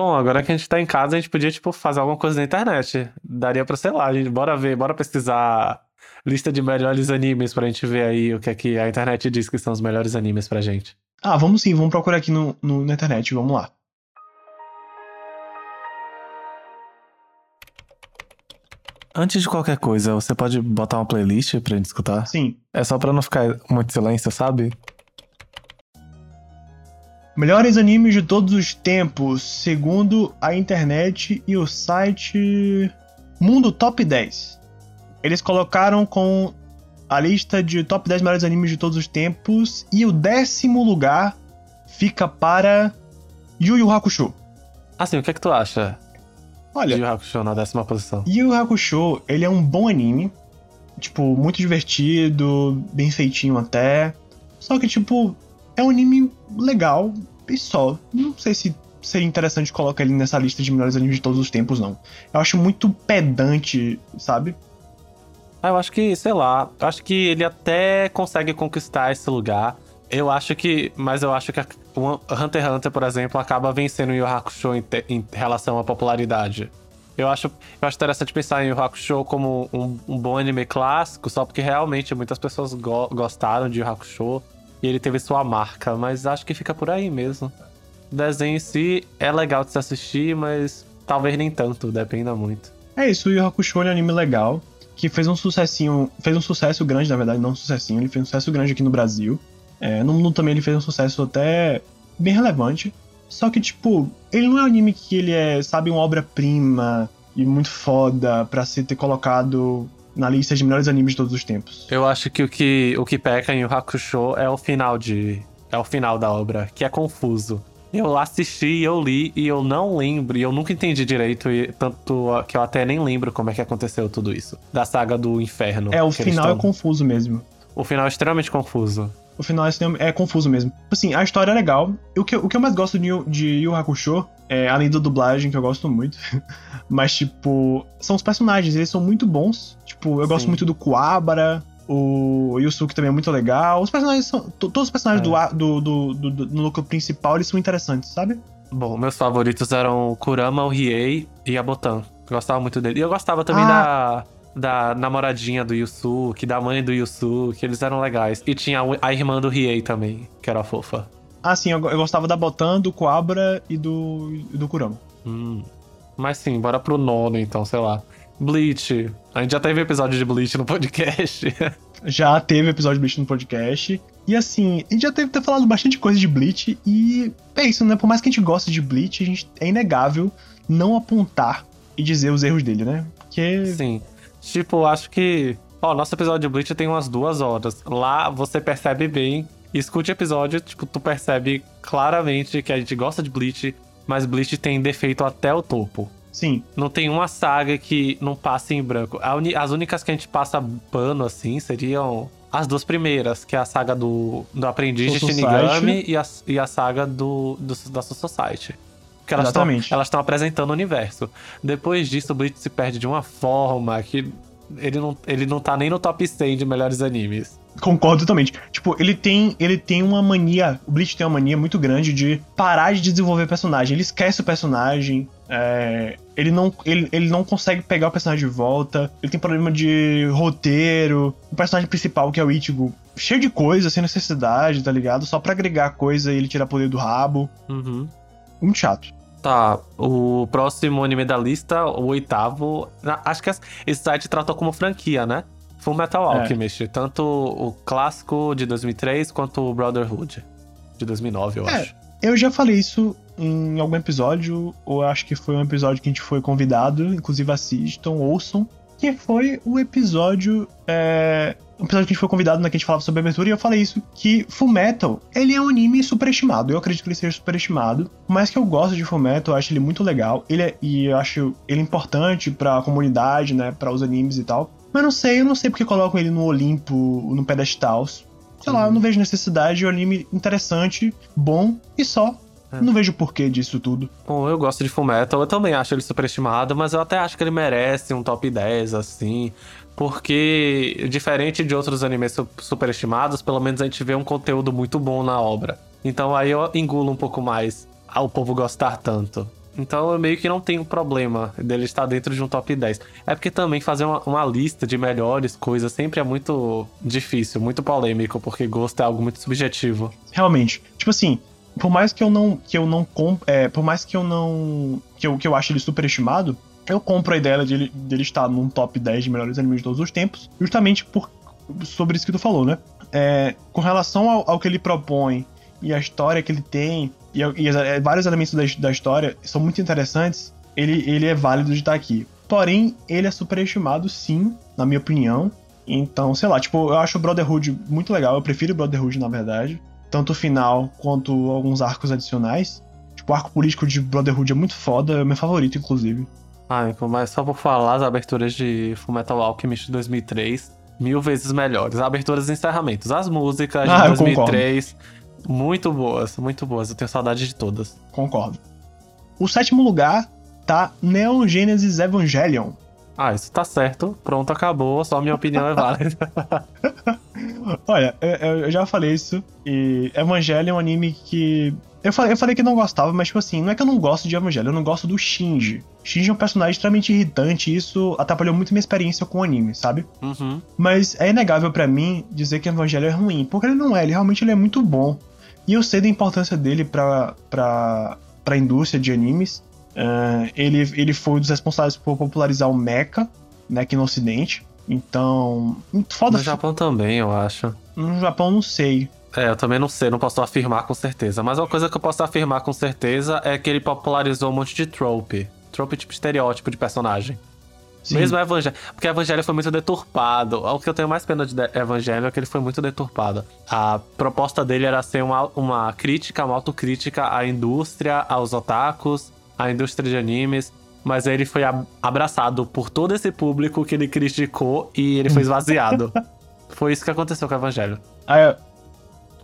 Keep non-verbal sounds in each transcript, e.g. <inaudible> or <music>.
Bom, agora que a gente tá em casa, a gente podia, tipo, fazer alguma coisa na internet. Daria pra, sei lá, a gente, bora ver, bora pesquisar lista de melhores animes pra gente ver aí o que é que a internet diz que são os melhores animes pra gente. Ah, vamos sim, vamos procurar aqui no, no, na internet, vamos lá. Antes de qualquer coisa, você pode botar uma playlist pra gente escutar? Sim. É só pra não ficar muito silêncio, sabe? Melhores animes de todos os tempos, segundo a internet e o site Mundo Top 10. Eles colocaram com a lista de top 10 melhores animes de todos os tempos e o décimo lugar fica para Yu Yu Hakusho. Assim, o que é que tu acha? Olha, Yu Yu Hakusho na décima posição. Yu Yu Hakusho, ele é um bom anime. Tipo, muito divertido, bem feitinho até. Só que, tipo, é um anime legal e só. Não sei se seria interessante colocar ele nessa lista de melhores animes de todos os tempos, não. Eu acho muito pedante, sabe? Ah, eu acho que, sei lá, eu acho que ele até consegue conquistar esse lugar. Eu acho que. Mas eu acho que Hunter x Hunter, por exemplo, acaba vencendo o Yu Hakusho em, te- em relação à popularidade. Eu acho, eu acho interessante pensar em Yu Hakusho como um, um bom anime clássico, só porque realmente muitas pessoas go- gostaram de Yu Hakusho e ele teve sua marca, mas acho que fica por aí mesmo. O desenho em si é legal de se assistir, mas talvez nem tanto, dependa muito. É isso, o Yu Hakusho é um anime legal, que fez um sucessinho, fez um sucesso grande, na verdade, não um sucessinho, ele fez um sucesso grande aqui no Brasil. É, no mundo também ele fez um sucesso até bem relevante. Só que, tipo, ele não é um anime que ele é, sabe, uma obra-prima e muito foda pra se ter colocado na lista de melhores animes de todos os tempos. Eu acho que o que, o que peca em Yu Yu Hakusho é o final de. É o final da obra, que é confuso. Eu assisti, eu li e eu não lembro, e eu nunca entendi direito, e tanto que eu até nem lembro como é que aconteceu tudo isso. Da saga do inferno. É, o final é tão- confuso mesmo. O final é extremamente confuso. O final é, é confuso mesmo. Assim, a história é legal. O que, o que eu mais gosto de, de Yu Hakusho, é, além da dublagem, que eu gosto muito, <laughs> mas, tipo, são os personagens, eles são muito bons. Tipo, eu gosto Sim. muito do Kuwabara, o Yusuke também é muito legal. Os personagens são. to- Todos os personagens É. do, do, do, do, do- núcleo principal, eles são interessantes, sabe? Bom, meus favoritos eram o Kurama, o Riei e a Botan. Eu gostava muito dele. E eu gostava também Ah. da, da namoradinha do Yusuke, da mãe do Yusuke, eles eram legais. E tinha a- a irmã do Riei também, que era fofa. Ah, sim, eu, eu gostava da Botan, do Kuwabara e do, do Kurama. Hum. Mas sim, bora pro nono então, sei lá. Bleach. A gente já teve episódio de Bleach no podcast. <laughs> Já teve episódio de Bleach no podcast. E assim, a gente já teve ter falado bastante coisa de Bleach. E é isso, né? Por mais que a gente goste de Bleach, a gente, é inegável não apontar e dizer os erros dele, né? Porque. sim. Tipo, acho que. Ó, nosso episódio de Bleach tem umas duas horas. Lá você percebe bem. Escute o episódio, tipo, tu percebe claramente que a gente gosta de Bleach, mas Bleach tem defeito até o topo. Sim, Não tem uma saga que não passe em branco. As únicas que a gente passa pano, assim, seriam as duas primeiras, que é a saga do, do Aprendiz de Shinigami e a, e a saga do, do, da Soul Society. Que elas Exatamente. elas estão apresentando o universo. Depois disso, o Bleach se perde de uma forma que ele não, ele não tá nem no top 100 de melhores animes. concordo totalmente. Tipo, ele tem, ele tem uma mania. O Bleach tem uma mania muito grande de parar de desenvolver personagem. Ele esquece o personagem. é, ele, não, ele, ele não consegue pegar o personagem de volta. Ele tem problema de roteiro. O personagem principal, que é o Ichigo, cheio de coisa, sem necessidade, tá ligado? Só pra agregar coisa e ele tirar poder do rabo. Uhum. Muito chato. Tá, o próximo anime da lista, o oitavo. Acho que es- esse site tratou como franquia, né? Full Metal É. Alchemist. Tanto o clássico de 2003 quanto o Brotherhood de 2009, eu É. acho. Eu já falei isso em algum episódio, ou acho que foi um episódio que a gente foi convidado, inclusive assistam, ouçam, que foi o episódio. É, um episódio que a gente foi convidado, né, que a gente falava sobre abertura, e eu falei isso, que Fullmetal, ele é um anime superestimado. Eu acredito que ele seja superestimado. Mais que eu gosto de Fullmetal, eu acho ele muito legal. Ele é, e eu acho ele importante pra comunidade, né, para os animes e tal. Mas não sei, eu não sei porque colocam ele no Olimpo, no pedestal. Sei lá, eu não vejo necessidade, é um anime interessante, bom e só. É. Não vejo o porquê disso tudo. Bom, eu gosto de Fullmetal, eu também acho ele superestimado, mas eu até acho que ele merece um top 10, assim. Porque, diferente de outros animes su- superestimados, pelo menos a gente vê um conteúdo muito bom na obra. Então aí eu engulo um pouco mais ao povo gostar tanto. Então eu meio que não tenho problema dele estar dentro de um top 10. É porque também fazer uma, uma, lista de melhores coisas sempre é muito difícil, muito polêmico, porque gosto é algo muito subjetivo. Realmente. Tipo assim, por mais que eu não. que eu não comp, é, Por mais que eu não. Que eu, que eu ache ele superestimado, eu compro a ideia dele, dele estar num top 10 de melhores animes de todos os tempos, justamente por, sobre isso que tu falou, né? É, com relação ao, ao que ele propõe e a história que ele tem, e, e é, vários elementos da, da, história são muito interessantes, ele, ele é válido de estar aqui. Porém, ele é superestimado, sim, na minha opinião. Então, sei lá, tipo, eu acho o Brotherhood muito legal, eu prefiro o Brotherhood, na verdade. Tanto o final quanto alguns arcos adicionais. Tipo, o arco político de Brotherhood é muito foda, é o meu favorito, inclusive. Ah, mas só vou falar as aberturas de Fullmetal Alchemist de 2003, mil vezes melhores. Aberturas e encerramentos. As músicas de ah, 2003, muito boas, muito boas. Eu tenho saudade de todas. Concordo. O sétimo lugar tá Neon Genesis Evangelion. Ah, isso tá certo. Pronto, acabou. Só minha opinião é válida. <laughs> Olha, eu, eu, já falei isso. E Evangelion é um anime que. Eu falei, eu falei que não gostava, mas, tipo assim, não é que eu não gosto de Evangelho, eu não gosto do Shinji. Shinji é um personagem extremamente irritante e isso atrapalhou muito minha experiência com o anime, sabe? Uhum. Mas é inegável para mim dizer que Evangelho é ruim, porque ele não é, ele realmente ele é muito bom. E eu sei da importância dele pra, pra, pra indústria de animes. Uh, ele, ele foi um dos responsáveis por popularizar o mecha, né, aqui no ocidente. Então, foda No Japão também, eu acho. No Japão, não sei. É, eu também não sei, não posso afirmar com certeza. Mas uma coisa que eu posso afirmar com certeza é que ele popularizou um monte de trope. Trope tipo estereótipo de personagem. Sim. Mesmo Evangelho. Porque Evangelho foi muito deturpado. O que eu tenho mais pena de Evangelho é que ele foi muito deturpado. A proposta dele era ser uma, uma crítica, uma autocrítica à indústria, aos otakus, à indústria de animes. Mas aí ele foi abraçado por todo esse público que ele criticou e ele foi esvaziado. <laughs> foi isso que aconteceu com o Evangelho. Ah, eu,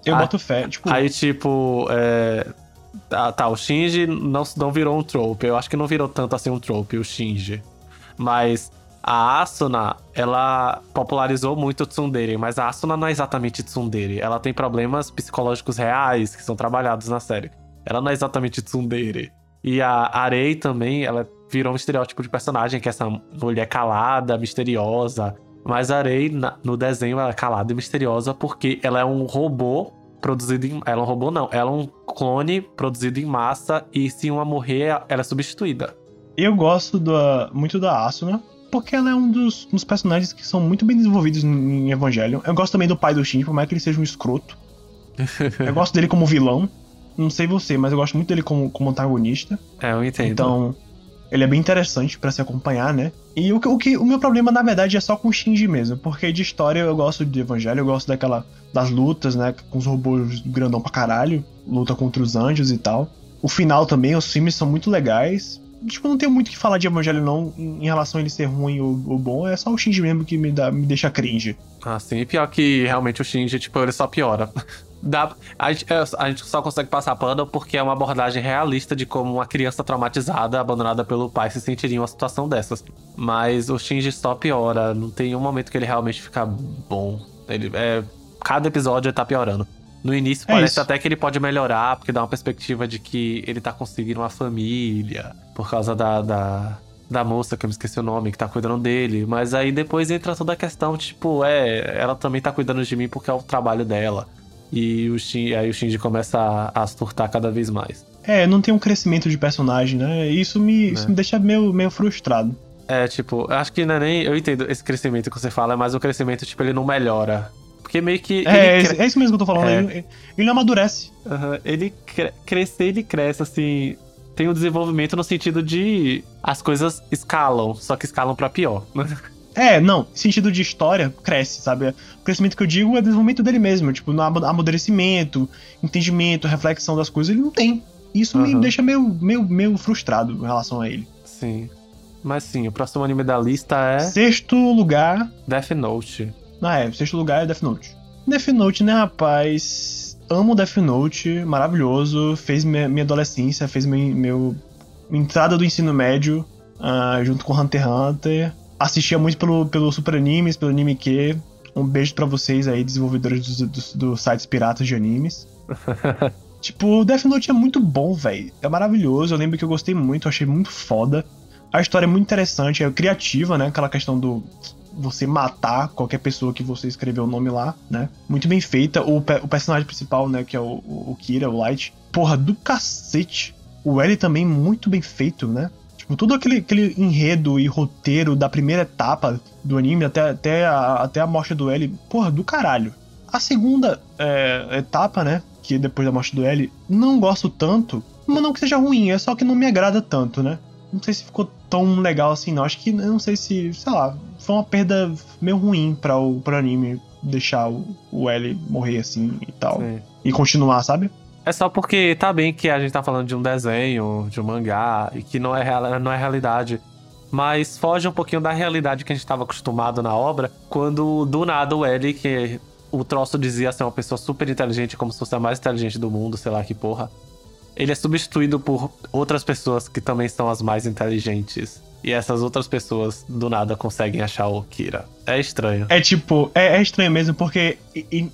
eu ah, boto fé. Tipo... Aí, tipo. É... Ah, tá, o Shinji não, não virou um trope. Eu acho que não virou tanto assim um trope, o Shinji. Mas a Asuna, ela popularizou muito o tsundere, mas a Asuna não é exatamente tsundere. Ela tem problemas psicológicos reais que são trabalhados na série. Ela não é exatamente tsundere. E a Arei também, ela virou um estereótipo de personagem, que é essa mulher calada, misteriosa. Mas a Arei, no desenho, ela é calada e misteriosa porque ela é um robô produzido em... Ela é um robô, não. Ela é um clone produzido em massa e se uma morrer, ela é substituída. Eu gosto da, muito da Asuna, porque ela é um dos, dos, personagens que são muito bem desenvolvidos em Evangelho. Eu gosto também do pai do Shinji, por mais que ele seja um escroto. <laughs> eu gosto dele como vilão. Não sei você, mas eu gosto muito dele como, como antagonista. É, eu entendo. Então, ele é bem interessante para se acompanhar, né? E o, o, que, o meu problema, na verdade, é só com o Shinji mesmo. Porque de história eu gosto de Evangelho, eu gosto daquela. das lutas, né? Com os robôs grandão pra caralho. Luta contra os anjos e tal. O final também, os filmes são muito legais tipo, não tenho muito o que falar de Evangelho, não, em relação a ele ser ruim ou, ou, bom. É só o Shinji mesmo que me, dá, me deixa cringe. Ah, sim. E pior que realmente o Shinji, tipo, ele só piora. <laughs> Dá, a, gente, é, a gente só consegue passar pano porque é uma abordagem realista de como uma criança traumatizada, abandonada pelo pai, se sentiria em uma situação dessas. Mas o Shinji só piora. Não tem um momento que ele realmente fica bom. Ele, é, cada episódio ele tá piorando. No início é parece isso. até que ele pode melhorar, porque dá uma perspectiva de que ele tá conseguindo uma família por causa da, da, da moça, que eu me esqueci o nome, que tá cuidando dele. Mas aí depois entra toda a questão, tipo, é, ela também tá cuidando de mim porque é o trabalho dela. E o Shinji, aí o Shinji começa a, a surtar cada vez mais. É, não tem um crescimento de personagem, né? Isso me, é. isso me deixa meio, meio frustrado. É, tipo, acho que não é nem. Eu entendo esse crescimento que você fala, mas o crescimento, tipo, ele não melhora. Porque meio que. É, cre... é isso mesmo que eu tô falando. É. Ele, ele não amadurece. Uhum. Ele cre... crescer, ele cresce, assim. Tem um desenvolvimento no sentido de. As coisas escalam, só que escalam para pior. <laughs> É, não, sentido de história cresce, sabe? O crescimento que eu digo é o desenvolvimento dele mesmo, tipo, no amadurecimento, entendimento, reflexão das coisas, ele não tem. Isso uhum. me deixa meio, meio, meio frustrado em relação a ele. Sim. Mas sim, o próximo anime da lista é. Sexto lugar. Death Note. Ah, é, sexto lugar é Death Note. Death Note, né, rapaz? Amo Death Note, maravilhoso. Fez minha, minha adolescência, fez meu, meu entrada do ensino médio uh, junto com Hunter x Hunter. Assistia muito pelo, pelo Super Animes, pelo Anime Um beijo para vocês aí, desenvolvedores dos, dos, dos sites piratas de animes. <laughs> Tipo, Death Note é muito bom, velho. É maravilhoso. Eu lembro que eu gostei muito, eu achei muito foda. A história é muito interessante, é criativa, né? Aquela questão do você matar qualquer pessoa que você escreveu o nome lá, né? Muito bem feita. O, pe o personagem principal, né? Que é o, o, Kira, o Light. Porra, do cacete. O L também muito bem feito, né? Tipo, todo aquele, aquele enredo e roteiro da primeira etapa do anime até, até, a, até a morte do L. Porra, do caralho. A segunda é, etapa, né? Que é depois da morte do L, não gosto tanto. Mas não que seja ruim, é só que não me agrada tanto, né? Não sei se ficou tão legal assim, não. Acho que, não sei se, sei lá, foi uma perda meio ruim para o pro anime deixar o, o L morrer assim e tal. Sim. E continuar, sabe? É só porque tá bem que a gente tá falando de um desenho, de um mangá, e que não é, não é realidade. Mas foge um pouquinho da realidade que a gente tava acostumado na obra, quando do nada o L, que o troço dizia ser uma pessoa super inteligente, como se fosse a mais inteligente do mundo, sei lá que porra ele é substituído por outras pessoas que também são as mais inteligentes. E essas outras pessoas do nada conseguem achar o Kira. É estranho. É tipo, é, é estranho mesmo, porque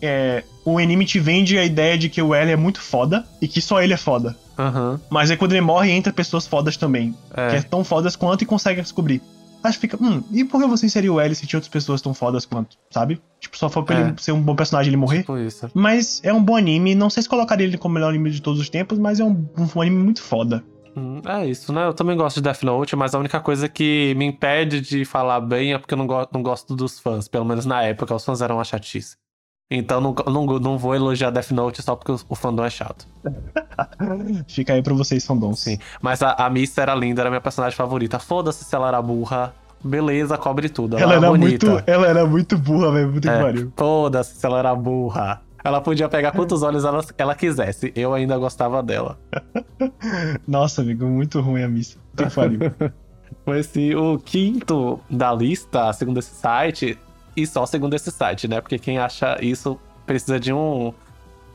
é, o anime te vende a ideia de que o L é muito foda e que só ele é foda. Uhum. Mas aí quando ele morre, entra pessoas fodas também. É. Que é tão fodas quanto e conseguem descobrir. Mas fica, hum, e por que você inseriu o L se tinha outras pessoas tão fodas quanto, sabe? Tipo, só foi pra é. ele ser um bom personagem ele morrer. Tipo isso. Mas é um bom anime. Não sei se colocaria ele como o melhor anime de todos os tempos, mas é um, um anime muito foda. Hum, é isso, né? Eu também gosto de Death Note, mas a única coisa que me impede de falar bem é porque eu não, go não gosto dos fãs. Pelo menos na época, os fãs eram uma chatice. Então não, não, não vou elogiar Death Note só porque o, o fandom é chato. <laughs> Fica aí pra vocês, fandom. Sim. Mas a, a Miss era linda, era minha personagem favorita. Foda-se se ela era burra. Beleza, cobre tudo. Ela, ela era, bonita. muito. Ela era muito burra, velho. Muito é, que pariu. Foda-se se ela era burra. Ela podia pegar quantos olhos ela, ela quisesse. Eu ainda gostava dela. <laughs> Nossa, amigo, muito ruim a missa. Que pariu. <laughs> Mas sim, o quinto da lista, segundo esse site, e só segundo esse site, né? Porque quem acha isso precisa de um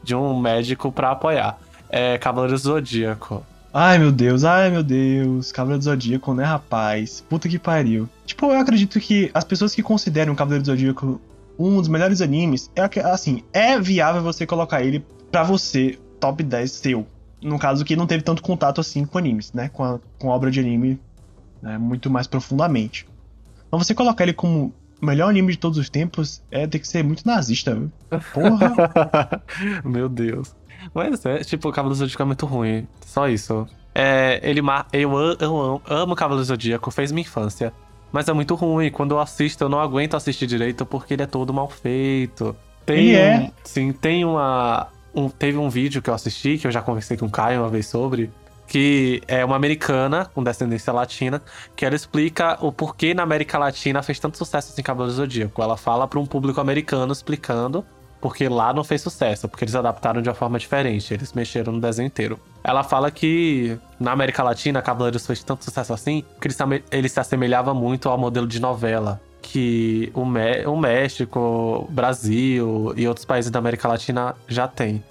de um médico para apoiar. É Cavaleiro Zodíaco. Ai meu Deus, ai meu Deus, Cavaleiro do Zodíaco, né, rapaz? Puta que pariu. Tipo, eu acredito que as pessoas que consideram Cavaleiro do Zodíaco um dos melhores animes, é assim, é viável você colocar ele pra você, top 10 seu. No caso que não teve tanto contato assim com animes, né? Com a, com a obra de anime né, muito mais profundamente. Mas você colocar ele como melhor anime de todos os tempos é ter que ser muito nazista, viu? <laughs> Porra! Meu Deus. Mas é, tipo, o Cavaleiro Zodíaco é muito ruim. Só isso. É, ele eu, eu, eu amo o Cavaleiro Zodíaco, fez minha infância. Mas é muito ruim. Quando eu assisto, eu não aguento assistir direito porque ele é todo mal feito. Tem, ele é. Sim, tem uma. Um, teve um vídeo que eu assisti, que eu já conversei com o Caio uma vez sobre, que é uma americana com descendência latina, que ela explica o porquê na América Latina fez tanto sucesso assim Cavaleiro Zodíaco. Ela fala para um público americano explicando porque lá não fez sucesso, porque eles adaptaram de uma forma diferente, eles mexeram no desenho inteiro. Ela fala que na América Latina, Cavaleiros fez tanto sucesso assim, que ele, se assemelhava muito ao modelo de novela que o, o México, Brasil e outros países da América Latina já tem.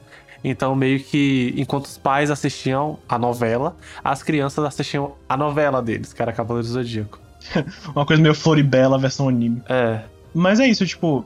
Então, meio que enquanto os pais assistiam a novela, as crianças assistiam a novela deles, que era Cavaleiros do Zodíaco. <laughs> Uma coisa meio Floribela versão anime. É. Mas é isso, tipo,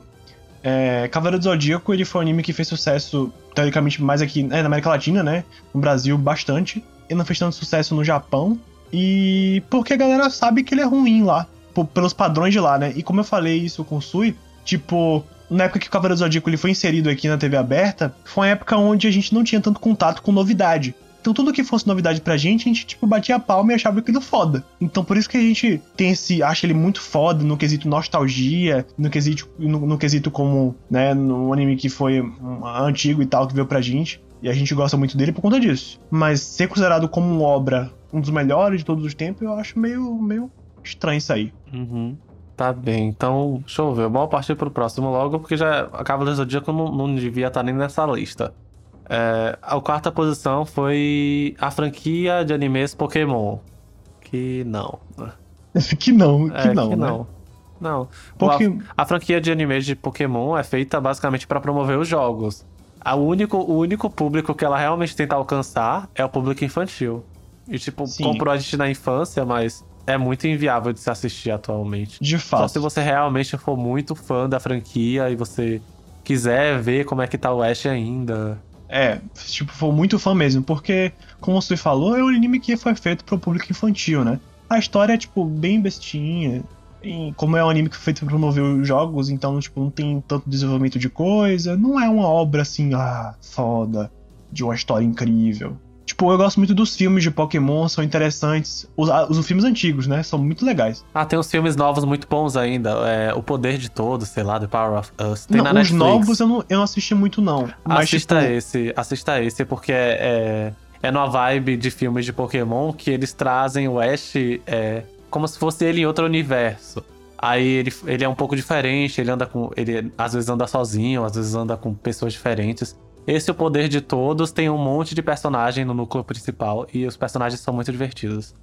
é, Cavaleiro do Zodíaco ele foi um anime que fez sucesso, teoricamente, mais aqui é, na América Latina, né? No Brasil, bastante. Ele não fez tanto sucesso no Japão. E porque a galera sabe que ele é ruim lá, pelos padrões de lá, né? E como eu falei isso com o Sui, tipo, na época que o Cavaleiro do Zodíaco ele foi inserido aqui na TV aberta, foi uma época onde a gente não tinha tanto contato com novidade. Então tudo que fosse novidade pra gente, a gente, tipo, batia a palma e achava aquilo foda. Então por isso que a gente tem esse. acha ele muito foda no quesito nostalgia, no quesito, no, no quesito como, né, no anime que foi um, antigo e tal, que veio pra gente. E a gente gosta muito dele por conta disso. Mas ser considerado como uma obra, um dos melhores de todos os tempos, eu acho meio, meio estranho isso aí. Uhum. Tá bem, então, deixa eu ver. Vamos partir pro próximo logo, porque já a Cavaleiro do Zodíaco não, não devia estar nem nessa lista. É, a quarta posição foi a franquia de animes Pokémon. Que não. <laughs> que não, que é, não. Que né? não. Não. Porque... A, a, franquia de animes de Pokémon é feita basicamente para promover os jogos. A único, o único público que ela realmente tenta alcançar é o público infantil. E, tipo, Sim. comprou a gente na infância, mas é muito inviável de se assistir atualmente. De fato. Só se você realmente for muito fã da franquia e você quiser ver como é que tá o Ash ainda. É, tipo, foi muito fã mesmo, porque, como você falou, é um anime que foi feito pro público infantil, né? A história é, tipo, bem bestinha. E como é um anime que foi feito pra promover os jogos, então, tipo, não tem tanto desenvolvimento de coisa. Não é uma obra assim, ah, foda, de uma história incrível. Tipo, eu gosto muito dos filmes de Pokémon, são interessantes. Os, os filmes antigos, né? São muito legais. Ah, tem uns filmes novos muito bons ainda. É, o Poder de Todos, sei lá, The Power of Us. Tem não, na os Netflix. novos eu não, eu não assisti muito, não. Mas, assista tipo, esse, assista esse, porque é, é, é numa vibe de filmes de Pokémon que eles trazem o Ash é, como se fosse ele em outro universo. Aí ele, ele é um pouco diferente, ele anda com. Ele às vezes anda sozinho, às vezes anda com pessoas diferentes. Esse é o poder de todos, tem um monte de personagem no núcleo principal e os personagens são muito divertidos.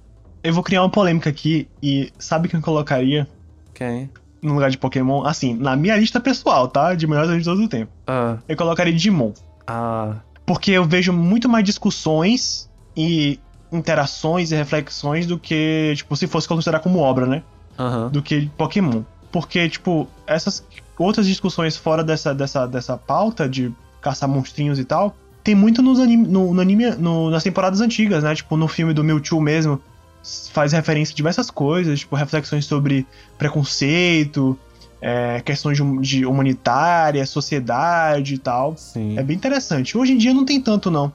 Eu vou criar uma polêmica aqui e sabe quem eu colocaria Quem? no lugar de Pokémon? Assim, na minha lista pessoal, tá? De melhores de todo o tempo. Ah, Eu colocaria Digimon. ah, Porque eu vejo muito mais discussões e interações e reflexões do que, tipo, se fosse considerar como obra, né? aham. Do que Pokémon. Porque, tipo, essas outras discussões fora dessa, dessa, dessa pauta de caçar monstrinhos e tal, tem muito nos anime, no, no anime, no- nas temporadas antigas, né? Tipo, no filme do Mewtwo mesmo, faz referência a diversas coisas, tipo, reflexões sobre preconceito, é, questões de, de humanitária, sociedade e tal. Sim. É bem interessante. Hoje em dia não tem tanto, não.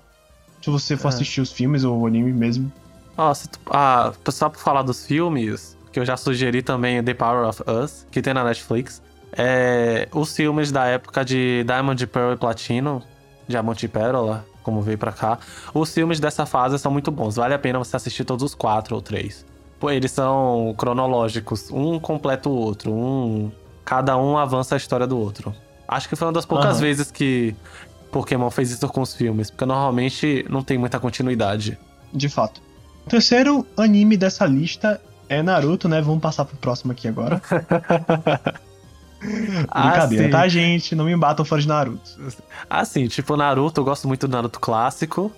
Se você for É. assistir os filmes ou o anime mesmo. Ah, só pra falar dos filmes, que eu já sugeri também The Power of Us, que tem na Netflix. É, os filmes da época de Diamond, Pearl e Platino, Diamante e Pérola, como veio pra cá. Os filmes dessa fase são muito bons. Vale a pena você assistir todos os quatro ou três. Pô, eles são cronológicos. Um completa o outro. Um, cada um avança a história do outro. Acho que foi uma das poucas Aham. vezes que Pokémon fez isso com os filmes. Porque normalmente não tem muita continuidade. De fato. O terceiro anime dessa lista é Naruto, né? Vamos passar pro próximo aqui agora. <laughs> <laughs> Brincadeira, sim. tá, gente? Não me batam fora de Naruto. Assim, tipo, Naruto, eu gosto muito do Naruto clássico.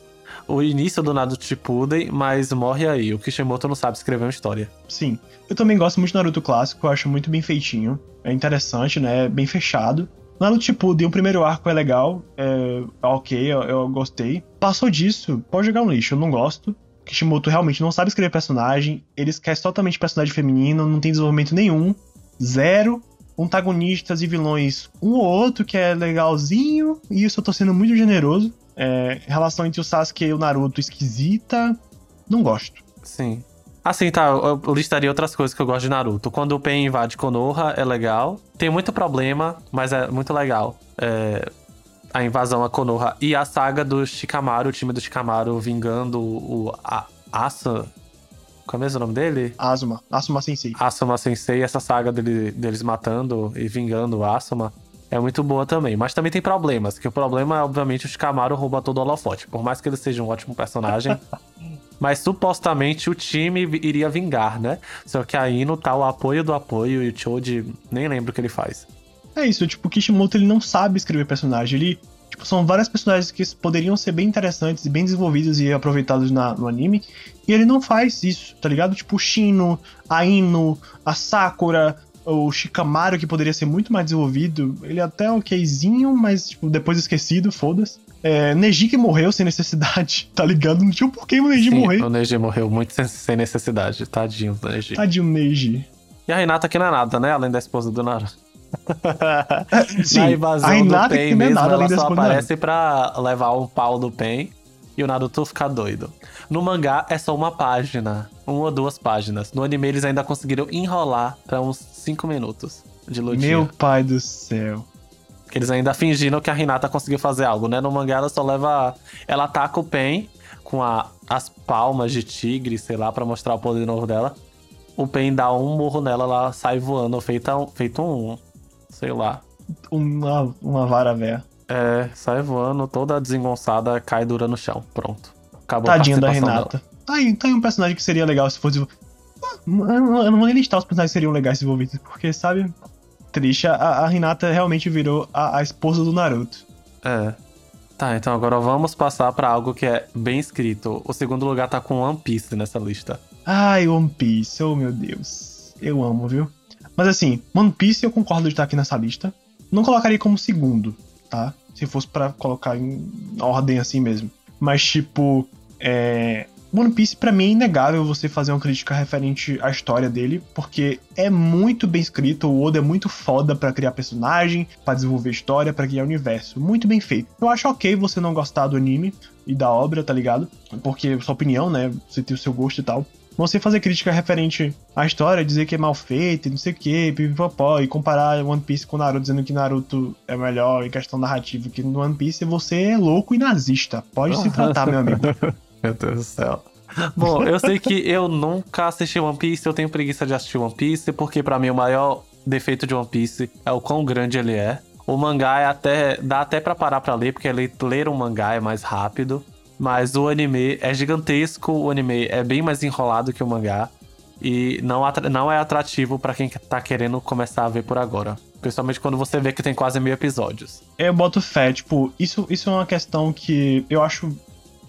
O início do Naruto Shippuden, mas morre aí. O Kishimoto não sabe escrever uma história. Sim. Eu também gosto muito de Naruto clássico, eu acho muito bem feitinho. É interessante, né? É bem fechado. Naruto Shippuden, o primeiro arco é legal, é ok, eu, eu gostei. Passou disso, pode jogar um lixo, eu não gosto. Kishimoto realmente não sabe escrever personagem, ele esquece totalmente personagem feminino, não tem desenvolvimento nenhum, zero. Antagonistas e vilões, um ou outro que é legalzinho, e isso eu tô sendo muito generoso. É, relação entre o Sasuke e o Naruto esquisita, não gosto. Sim. Assim, tá, eu listaria outras coisas que eu gosto de Naruto. Quando o Pen invade Konoha, é legal. Tem muito problema, mas é muito legal. É, a invasão a Konoha e a saga do Shikamaru, o time do Shikamaru vingando o a, Asa... Qual é mesmo o nome dele? Asuma, Asuma Sensei. Asuma Sensei, essa saga dele- deles matando e vingando o Asuma é muito boa também. Mas também tem problemas, que o problema é, obviamente, o Shikamaru rouba todo o holofote. Por mais que ele seja um ótimo personagem. <laughs> mas supostamente o time iria vingar, né? Só que aí no tá o apoio do apoio e o Choji nem lembro o que ele faz. É isso, tipo, o Kishimoto ele não sabe escrever personagem. Ele, tipo, são várias personagens que poderiam ser bem interessantes e bem desenvolvidos e aproveitados na- no anime. E ele não faz isso, tá ligado? Tipo, o Shino, a Ino, a Sakura, o Shikamaru, que poderia ser muito mais desenvolvido. Ele é até okzinho, mas, tipo, depois esquecido, foda-se. É, Neji que morreu sem necessidade, <laughs> tá ligado? Não tinha um porquê o Neji Sim, morrer. o Neji morreu muito sem, sem necessidade. Tadinho do Neji. Tadinho Neji. E a Renata que não é nada, né? Além da esposa do Naruto. <laughs> Sim, Na invasão a Hinata do Pen que não é mesmo, nada ela só aparece pra levar um pau do Pen e o Naruto ficar doido. No mangá é só uma página, uma ou duas páginas. No anime eles ainda conseguiram enrolar pra uns 5 minutos de lutinha. Meu pai do céu. Que eles ainda fingiram que a Hinata conseguiu fazer algo, né? No mangá ela só leva... Ela ataca o Pen com a- as palmas de tigre, sei lá, pra mostrar o poder novo dela. O Pen dá um murro nela, ela sai voando, feita um, feito um... Sei lá, Uma, uma vara véia. É, sai voando, toda desengonçada, cai dura no chão. Pronto. Acabou Tadinha a da Renata. Aí, tá aí um personagem que seria legal se fosse. Eu não vou nem listar os personagens que seriam legais desenvolvidos, porque, sabe? Triste, a, a Renata realmente virou a, a esposa do Naruto. dela. É. Tá, então agora vamos passar pra algo que é bem escrito. O segundo lugar tá com One Piece nessa lista. Ai, One Piece, oh meu Deus. Eu amo, viu? Mas assim, One Piece eu concordo de estar aqui nessa lista. Não colocaria como segundo, tá? se fosse para colocar em ordem assim mesmo. Mas, tipo, é. One Piece, pra mim, é inegável você fazer uma crítica referente à história dele, porque é muito bem escrito, o Oda é muito foda para criar personagem, para desenvolver história, para criar universo. Muito bem feito. Eu acho ok você não gostar do anime e da obra, tá ligado? Porque sua opinião, né? Você tem o seu gosto e tal. Você fazer crítica referente à história, dizer que é mal feita, não sei o que, pipipopó, e comparar One Piece com Naruto, dizendo que Naruto é melhor em questão narrativa que no One Piece, você é louco e nazista. Pode se tratar, meu amigo. <laughs> Meu Deus do céu. Bom, eu sei que eu nunca assisti One Piece, eu tenho preguiça de assistir One Piece, porque para mim o maior defeito de One Piece é o quão grande ele é. O mangá é até. dá até pra parar pra ler, porque ler um mangá é mais rápido. Mas o anime é gigantesco, o anime é bem mais enrolado que o mangá. E não, não é atrativo para quem tá querendo começar a ver por agora. Principalmente quando você vê que tem quase mil episódios. Eu boto fé, tipo, isso, isso é uma questão que eu acho,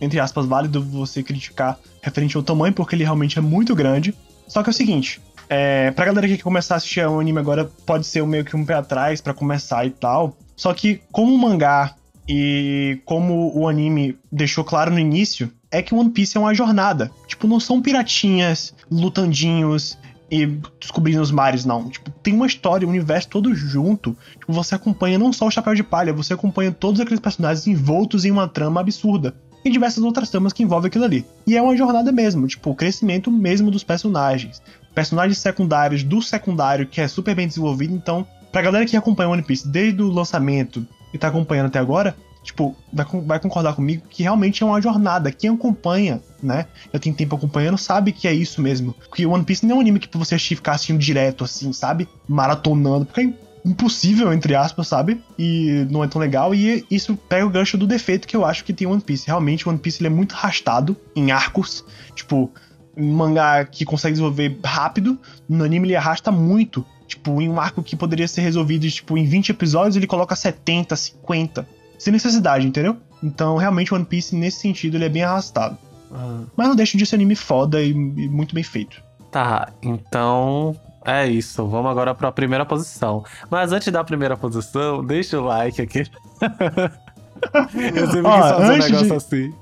entre aspas, válido você criticar referente ao tamanho, porque ele realmente é muito grande. Só que é o seguinte, é, pra galera que quer começar a assistir anime agora, pode ser meio que um pé atrás para começar e tal. Só que, como o mangá e como o anime deixou claro no início, é que One Piece é uma jornada. Tipo, não são piratinhas, lutandinhos e descobrindo os mares, não. Tipo, tem uma história, um universo todo junto. Tipo, você acompanha não só o Chapéu de Palha, você acompanha todos aqueles personagens envoltos em uma trama absurda. E diversas outras tramas que envolvem aquilo ali. E é uma jornada mesmo, tipo, o crescimento mesmo dos personagens. Personagens secundários do secundário, que é super bem desenvolvido, então, pra galera que acompanha One Piece desde o lançamento e tá acompanhando até agora, tipo, vai, concordar comigo que realmente é uma jornada. Quem acompanha, né? Já tem tempo acompanhando, sabe que é isso mesmo. Porque One Piece não é um anime que você ficar assistindo direto, assim, sabe? Maratonando. Porque é impossível, entre aspas, sabe? E não é tão legal. E isso pega o gancho do defeito que eu acho que tem One Piece. Realmente, One Piece ele é muito arrastado em arcos. Tipo, mangá que consegue desenvolver rápido, no anime ele arrasta muito. Tipo, em um arco que poderia ser resolvido tipo, em 20 episódios, ele coloca 70, 50. Sem necessidade, entendeu? Então, realmente, One Piece, nesse sentido, ele é bem arrastado. Uhum. Mas não deixa de ser anime foda e, e muito bem feito. Tá, então é isso. Vamos agora para a primeira posição. Mas antes da primeira posição, deixa o like aqui. <laughs> Eu sempre quis fazer um negócio de... assim.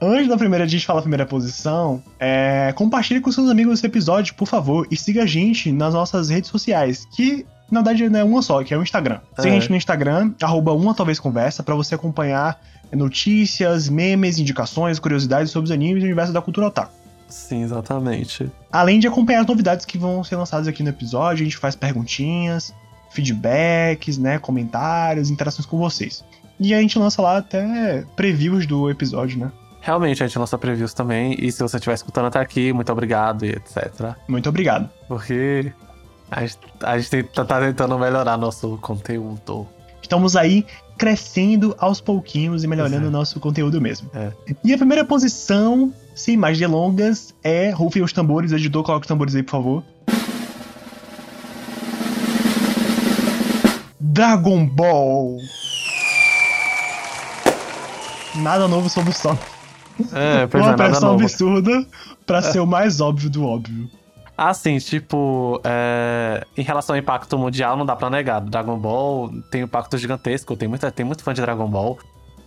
Antes da primeira gente falar a primeira posição, é, compartilhe com seus amigos esse episódio, por favor, e siga a gente nas nossas redes sociais, que na verdade não é uma só, que é o Instagram. Siga é. a gente no Instagram, arroba uma talvez conversa, para você acompanhar notícias, memes, indicações, curiosidades sobre os animes e o universo da cultura otaku. Sim, exatamente. Além de acompanhar as novidades que vão ser lançadas aqui no episódio, a gente faz perguntinhas, feedbacks, né, comentários, interações com vocês. E a gente lança lá até previews do episódio, né? Realmente, a gente lança previews também. E se você estiver escutando até aqui, muito obrigado e etc. Muito obrigado. Porque a gente, a gente tá, tá tentando melhorar nosso conteúdo. Estamos aí crescendo aos pouquinhos e melhorando o nosso conteúdo mesmo. É. E a primeira posição, sem mais delongas, é Rufem os tambores. Editor, coloca os tambores aí, por favor. Dragon Ball! Nada novo sobre o sol. É, pois Uma é, pressão absurda pra é. ser o mais óbvio do óbvio. Assim, tipo, é... em relação ao impacto mundial, não dá pra negar. Dragon Ball tem um impacto gigantesco, tem, muita, tem muito fã de Dragon Ball.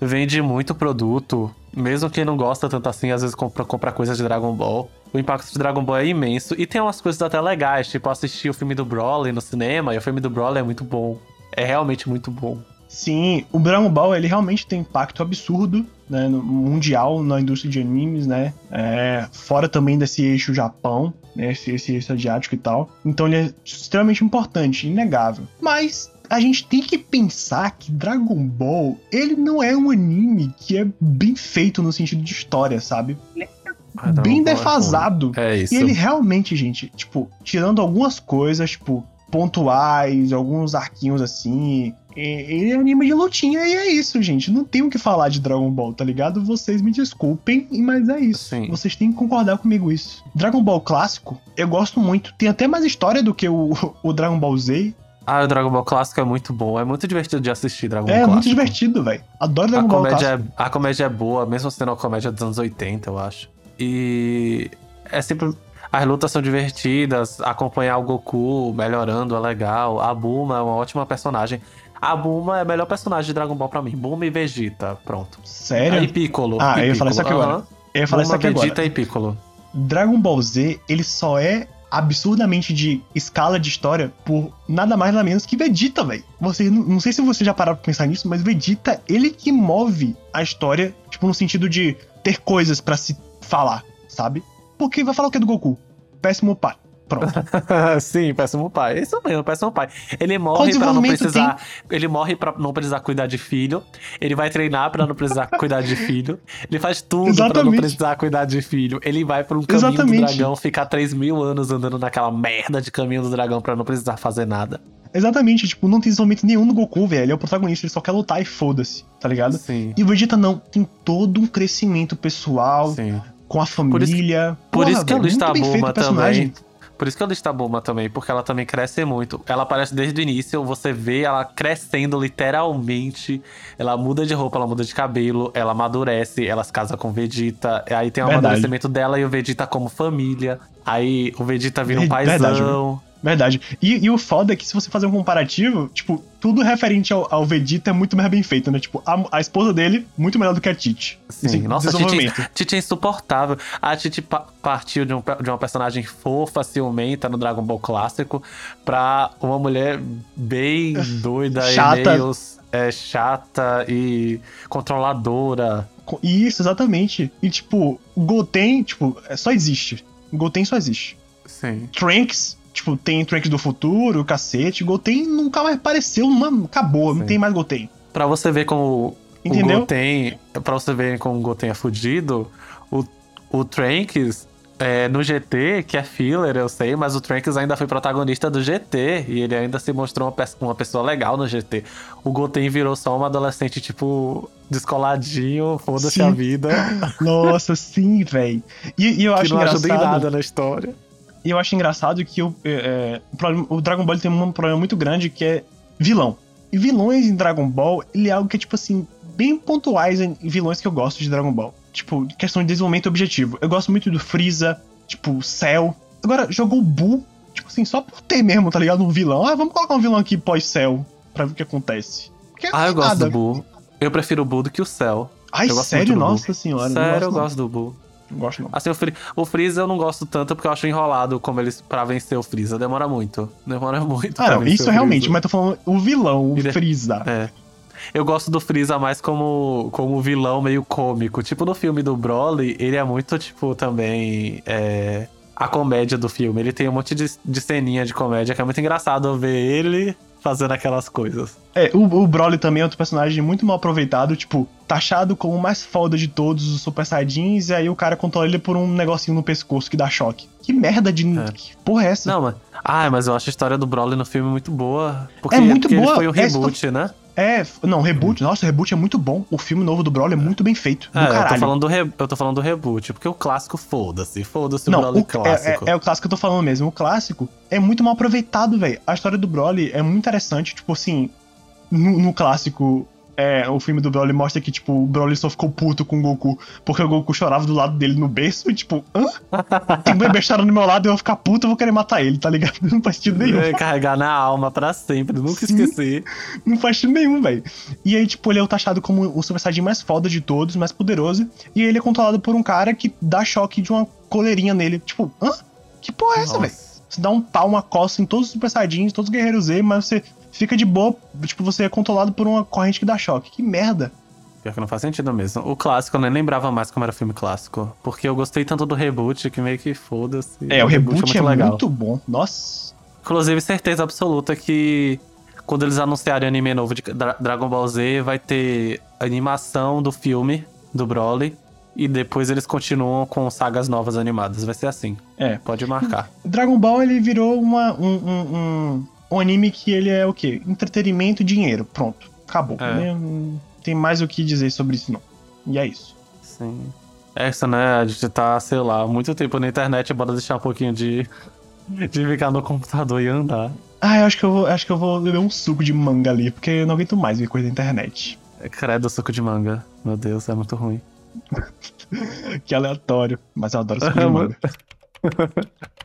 Vende muito produto, mesmo quem não gosta tanto assim, às vezes compra, compra coisas de Dragon Ball. O impacto de Dragon Ball é imenso. E tem umas coisas até legais, tipo, assistir o filme do Broly no cinema, e o filme do Broly é muito bom. É realmente muito bom. Sim, o Dragon Ball ele realmente tem impacto absurdo né, no mundial na indústria de animes, né? É, fora também desse eixo Japão, né, esse, esse eixo asiático e tal. Então ele é extremamente importante, inegável. Mas a gente tem que pensar que Dragon Ball ele não é um anime que é bem feito no sentido de história, sabe? Ele é ah, bem é defasado. É isso. E ele realmente, gente, tipo, tirando algumas coisas, tipo, pontuais, alguns arquinhos assim. Ele é anime de lutinha e é isso, gente. Não tem o que falar de Dragon Ball, tá ligado? Vocês me desculpem, mas é isso. Sim. Vocês têm que concordar comigo isso. Dragon Ball clássico, eu gosto muito. Tem até mais história do que o, <laughs> o Dragon Ball Z. Ah, o Dragon Ball clássico é muito bom. É muito divertido de assistir Dragon Ball É, muito divertido, velho. Adoro Dragon a Ball comédia clássico. É, a comédia é boa, mesmo sendo uma comédia dos anos 80, eu acho. E é sempre as lutas são divertidas, acompanhar o Goku melhorando é legal. A Bulma é uma ótima personagem. A Buma é a melhor personagem de Dragon Ball pra mim. Buma e Vegeta, pronto. Sério? Aí Piccolo. Ah, e eu ia falar isso aqui agora. Aham. Eu ia falar isso aqui agora. Vegeta e Piccolo. Dragon Ball Z, ele só é absurdamente de escala de história por nada mais nada menos que Vegeta, velho. Você não, não sei se você já pararam pra pensar nisso, mas Vegeta, ele que move a história, tipo no sentido de ter coisas pra se falar, sabe? Porque vai falar o que do Goku? Péssimo pai. Pronto. <laughs> Sim, péssimo pai. Isso mesmo, péssimo pai. Ele morre pra não precisar. Ele morre pra não precisar cuidar de filho. Ele vai treinar pra não precisar <laughs> cuidar de filho. Ele faz tudo pra não precisar cuidar de filho. Ele vai pra um caminho do Exatamente. dragão, ficar 3 mil anos andando naquela merda de caminho do dragão pra não precisar fazer nada. Exatamente, tipo, não tem desenvolvimento nenhum no Goku, velho. Ele é o protagonista, ele só quer lutar e foda-se, tá ligado? Sim. E o Vegeta não, tem todo um crescimento pessoal, Sim. com a família. Por Porra, isso que velho, a Buma o personagem. também. Por isso que eu listo a também, porque ela também cresce muito. Ela aparece desde o início, você vê ela crescendo literalmente. Ela muda de roupa, ela muda de cabelo, ela amadurece, ela se casa com o Vegeta. Aí tem o Verdade. amadurecimento dela e o Vegeta como família. Aí o Vegeta vira um Ver- verdade, paizão. Verdade. E, e o foda é que se você fazer um comparativo, tipo, tudo referente ao, ao Vegeta é muito mais bem feito, né? Tipo, a, a esposa dele, muito melhor do que a Titi. Sim, Assim, nossa, a desenvolvimento. Titi, Titi é insuportável. A Titi pa- partiu de, um, de uma personagem fofa, ciumenta no Dragon Ball clássico pra uma mulher bem <laughs> doida Chata. e meio é, chata e controladora. Co- Isso, exatamente. E, tipo, o Goten, tipo, é- só existe. O Goten só existe. Sim. Trunks, tipo, tem Trunks do futuro, cacete. Goten nunca mais apareceu, mano, acabou, não Sim. tem mais Goten. Pra você ver como Entendeu? o Goten. Pra você ver como o Goten é fudido, o, o Trunks. é, no GT, que é filler, eu sei, mas o Trunks ainda foi protagonista do GT e ele ainda se mostrou uma, pe- uma pessoa legal no GT. O Goten virou só um adolescente, tipo, descoladinho, foda-se a vida, <laughs> Nossa, sim, velho. E, e eu que acho não ajuda em engraçado. nada na história. E eu acho engraçado que o, é, é, o, problema- o Dragon Ball tem um problema muito grande que é vilão. E vilões em Dragon Ball, ele é algo que é, tipo assim, bem pontuais em vilões que eu gosto de Dragon Ball. Tipo, questão de desenvolvimento objetivo. Eu gosto muito do Freeza, tipo, Cell. Agora, jogou o Buu, tipo assim, só por ter mesmo, tá ligado? Um vilão. Ah, vamos colocar um vilão aqui pós-Cell, pra ver o que acontece. Porque Ah, eu gosto nada. do Buu. Eu prefiro o Buu do que o Cell. Ai, eu gosto sério? Nossa senhora. Sério, eu gosto, não. gosto do Buu. Não gosto, não. Assim, o, Free, o Freeza eu não gosto tanto porque eu acho enrolado como eles pra vencer o Freeza. Demora muito. Demora muito. Ah, não, isso realmente, mas tô falando o vilão, o Ele é- Freeza. É. Eu gosto do Freeza mais como, como vilão meio cômico. Tipo, no filme do Broly, ele é muito, tipo, também. É, a comédia do filme. Ele tem um monte de, de ceninha de comédia que é muito engraçado ver ele fazendo aquelas coisas. É, o, o Broly também é outro personagem muito mal aproveitado, tipo, taxado como o mais foda de todos os Super Saiyajins, e aí o cara controla ele por um negocinho no pescoço que dá choque. Que merda de. É. Que porra é essa? Não, mas. Ah, mas eu acho a história do Broly no filme muito boa. Porque, É muito porque boa, ele foi um é, reboot, né? É, não, reboot, nossa, o reboot é muito bom. O filme novo do Broly é muito bem feito. É, eu tô, falando do re... eu tô falando do reboot, porque o clássico, foda-se. Foda-se o Não, Broly o, é, clássico. é, é o clássico que eu tô falando mesmo. O clássico é muito mal aproveitado, velho. A história do Broly é muito interessante. Tipo assim, no, no clássico, é, o filme do Broly mostra que, tipo, o Broly só ficou puto com o Goku porque o Goku chorava do lado dele no berço. E, tipo, hã? Tem um bebê chorando do meu lado e eu vou ficar puto, eu vou querer matar ele, tá ligado? <laughs> Não faz sentido nenhum. É, carregar na alma pra sempre, nunca Sim. esquecer. Não faz sentido nenhum, velho. E aí, tipo, ele é o taxado como o Super Saiyajin mais foda de todos, mais poderoso. E ele é controlado por um cara que dá choque de uma coleirinha nele. Tipo, hã? Que porra é essa, velho? Você dá um pau, uma coça em todos os Super Saiyajins, todos os Guerreiros Z, mas você fica de boa, tipo, você é controlado por uma corrente que dá choque. Que merda. Pior que não faz sentido mesmo. O clássico eu nem lembrava mais como era filme clássico. Porque eu gostei tanto do reboot que meio que foda-se. É, o reboot é, legal. muito bom. Nossa. Inclusive, certeza absoluta que quando eles anunciarem anime novo de Dra- Dragon Ball Z, vai ter animação do filme do Broly. E depois eles continuam com sagas novas animadas. Vai ser assim. É. Pode marcar. Dragon Ball, ele virou uma, um, um, um, um anime que ele é o quê? Entretenimento e dinheiro. Pronto. Acabou. É. Né? Não tem mais o que dizer sobre isso, não. E é isso. Sim. Essa, né? A gente tá, sei lá, muito tempo na internet, bora deixar um pouquinho de. de ficar no computador e andar. Ah, eu acho que eu vou, acho que eu vou beber um suco de manga ali, porque eu não aguento mais ver coisa na internet. É Credo suco de manga. Meu Deus, é muito ruim. <laughs> Que aleatório. Mas eu adoro suco de <laughs> manga. <laughs>